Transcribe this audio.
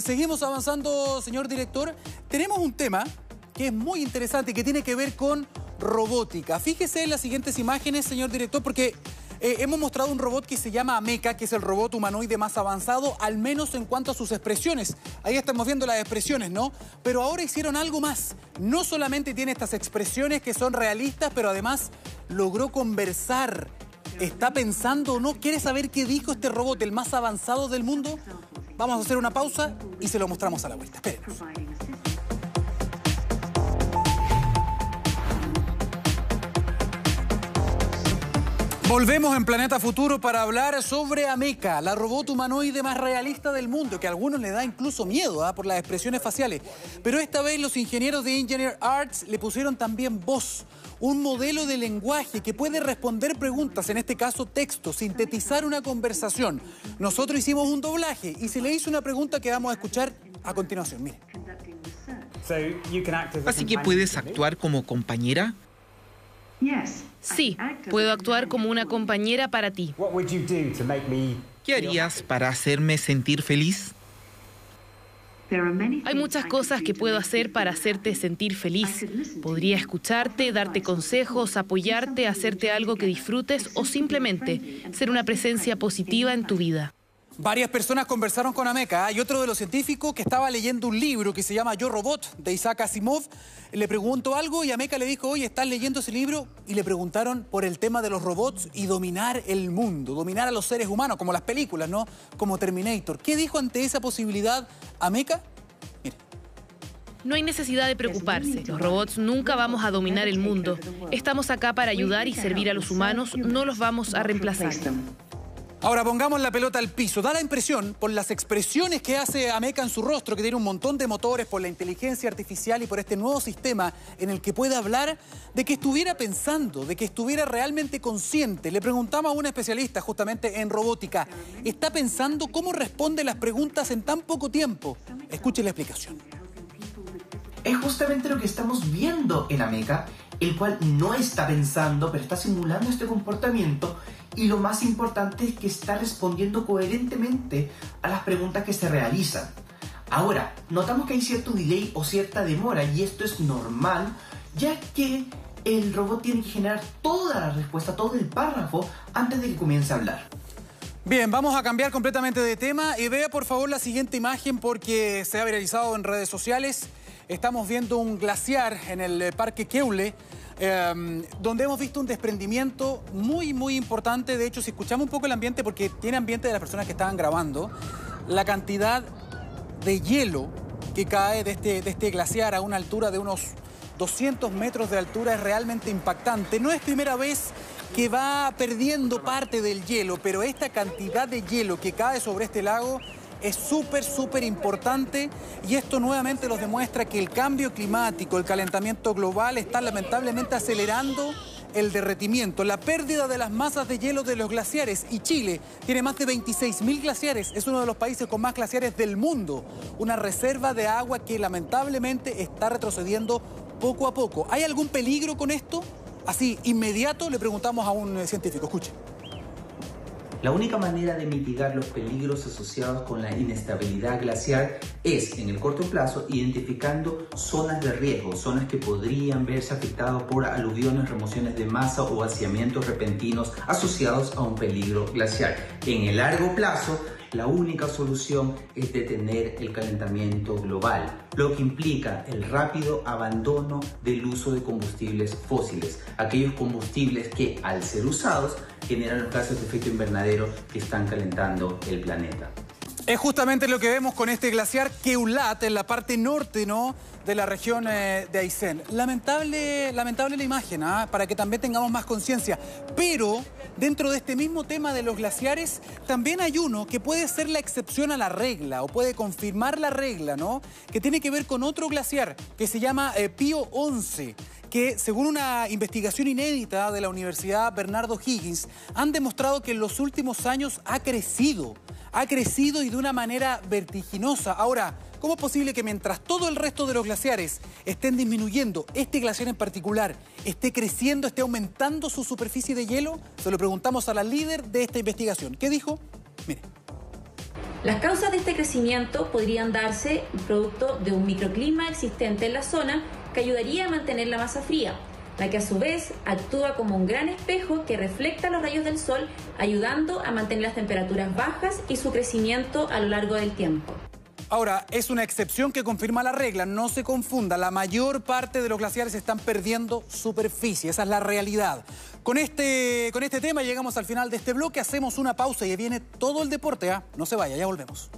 seguimos avanzando, señor director. Tenemos un tema que es muy interesante y que tiene que ver con robótica. Fíjese en las siguientes imágenes, señor director, porque eh, hemos mostrado un robot que se llama Ameca, que es el robot humanoide más avanzado, al menos en cuanto a sus expresiones. Ahí estamos viendo las expresiones, ¿no? Pero ahora hicieron algo más. No solamente tiene estas expresiones que son realistas, pero además logró conversar. ¿Está pensando o no? ¿Quiere saber qué dijo este robot, el más avanzado del mundo? Vamos a hacer una pausa y se lo mostramos a la vuelta. Volvemos en Planeta Futuro para hablar sobre Ameca, la robot humanoide más realista del mundo, que a algunos le da incluso miedo ¿ah? por las expresiones faciales. Pero esta vez los ingenieros de Engineer Arts le pusieron también voz, un modelo de lenguaje que puede responder preguntas, en este caso texto, sintetizar una conversación. Nosotros hicimos un doblaje y se le hizo una pregunta que vamos a escuchar a continuación. Mire. Así que puedes actuar como compañera. Sí, puedo actuar como una compañera para ti. ¿Qué harías para hacerme sentir feliz? Hay muchas cosas que puedo hacer para hacerte sentir feliz. Podría escucharte, darte consejos, apoyarte, hacerte algo que disfrutes o simplemente ser una presencia positiva en tu vida. Varias personas conversaron con Ameca y otro de los científicos que estaba leyendo un libro que se llama Yo Robot de Isaac Asimov le preguntó algo y Ameca le dijo, oye, ¿estás leyendo ese libro? Y le preguntaron por el tema de los robots y dominar el mundo, dominar a los seres humanos, como las películas, ¿no? Como Terminator. ¿Qué dijo ante esa posibilidad Ameca? Mire. No hay necesidad de preocuparse. Los robots nunca vamos a dominar el mundo. Estamos acá para ayudar y servir a los humanos, no los vamos a reemplazar. Ahora pongamos la pelota al piso. Da la impresión, por las expresiones que hace Ameca en su rostro, que tiene un montón de motores, por la inteligencia artificial y por este nuevo sistema en el que puede hablar, de que estuviera pensando, de que estuviera realmente consciente. Le preguntamos a un especialista justamente en robótica, ¿está pensando cómo responde las preguntas en tan poco tiempo? Escuche la explicación. Es justamente lo que estamos viendo en Ameca, el cual no está pensando, pero está simulando este comportamiento y lo más importante es que está respondiendo coherentemente a las preguntas que se realizan. Ahora, notamos que hay cierto delay o cierta demora y esto es normal ya que el robot tiene que generar toda la respuesta, todo el párrafo antes de que comience a hablar. Bien, vamos a cambiar completamente de tema y vea por favor la siguiente imagen porque se ha viralizado en redes sociales. Estamos viendo un glaciar en el Parque Keule Em, donde hemos visto un desprendimiento muy, muy importante. De hecho, si escuchamos un poco el ambiente, porque tiene ambiente de las personas que estaban grabando, la cantidad de hielo que cae de este, de este glaciar a una altura de unos 200 metros de altura es realmente impactante. No es primera vez que va perdiendo parte del hielo, pero esta cantidad de hielo que cae sobre este lago es súper, súper importante y esto nuevamente nos demuestra que el cambio climático, el calentamiento global está lamentablemente acelerando el derretimiento, la pérdida de las masas de hielo de los glaciares y Chile tiene más de 26.000 glaciares, es uno de los países con más glaciares del mundo, una reserva de agua que lamentablemente está retrocediendo poco a poco. ¿Hay algún peligro con esto? Así, inmediato le preguntamos a un científico, escuche. La única manera de mitigar los peligros asociados con la inestabilidad glacial es, en el corto plazo, identificando zonas de riesgo, zonas que podrían verse afectadas por aluviones, remociones de masa o vaciamientos repentinos asociados a un peligro glacial. En el largo plazo, la única solución es detener el calentamiento global, lo que implica el rápido abandono del uso de combustibles fósiles, aquellos combustibles que al ser usados generan los gases de efecto invernadero que están calentando el planeta. Es justamente lo que vemos con este glaciar Keulat en la parte norte ¿no? de la región eh, de Aysén. Lamentable, lamentable la imagen, ¿ah? para que también tengamos más conciencia. Pero dentro de este mismo tema de los glaciares, también hay uno que puede ser la excepción a la regla o puede confirmar la regla, ¿no? que tiene que ver con otro glaciar que se llama eh, Pío 11 que según una investigación inédita de la Universidad Bernardo Higgins, han demostrado que en los últimos años ha crecido, ha crecido y de una manera vertiginosa. Ahora, ¿cómo es posible que mientras todo el resto de los glaciares estén disminuyendo, este glaciar en particular esté creciendo, esté aumentando su superficie de hielo? Se lo preguntamos a la líder de esta investigación. ¿Qué dijo? Mire. Las causas de este crecimiento podrían darse producto de un microclima existente en la zona que ayudaría a mantener la masa fría, la que a su vez actúa como un gran espejo que refleja los rayos del sol, ayudando a mantener las temperaturas bajas y su crecimiento a lo largo del tiempo. Ahora, es una excepción que confirma la regla, no se confunda, la mayor parte de los glaciares están perdiendo superficie, esa es la realidad. Con este, con este tema llegamos al final de este bloque, hacemos una pausa y viene todo el deporte, ¿ah? No se vaya, ya volvemos.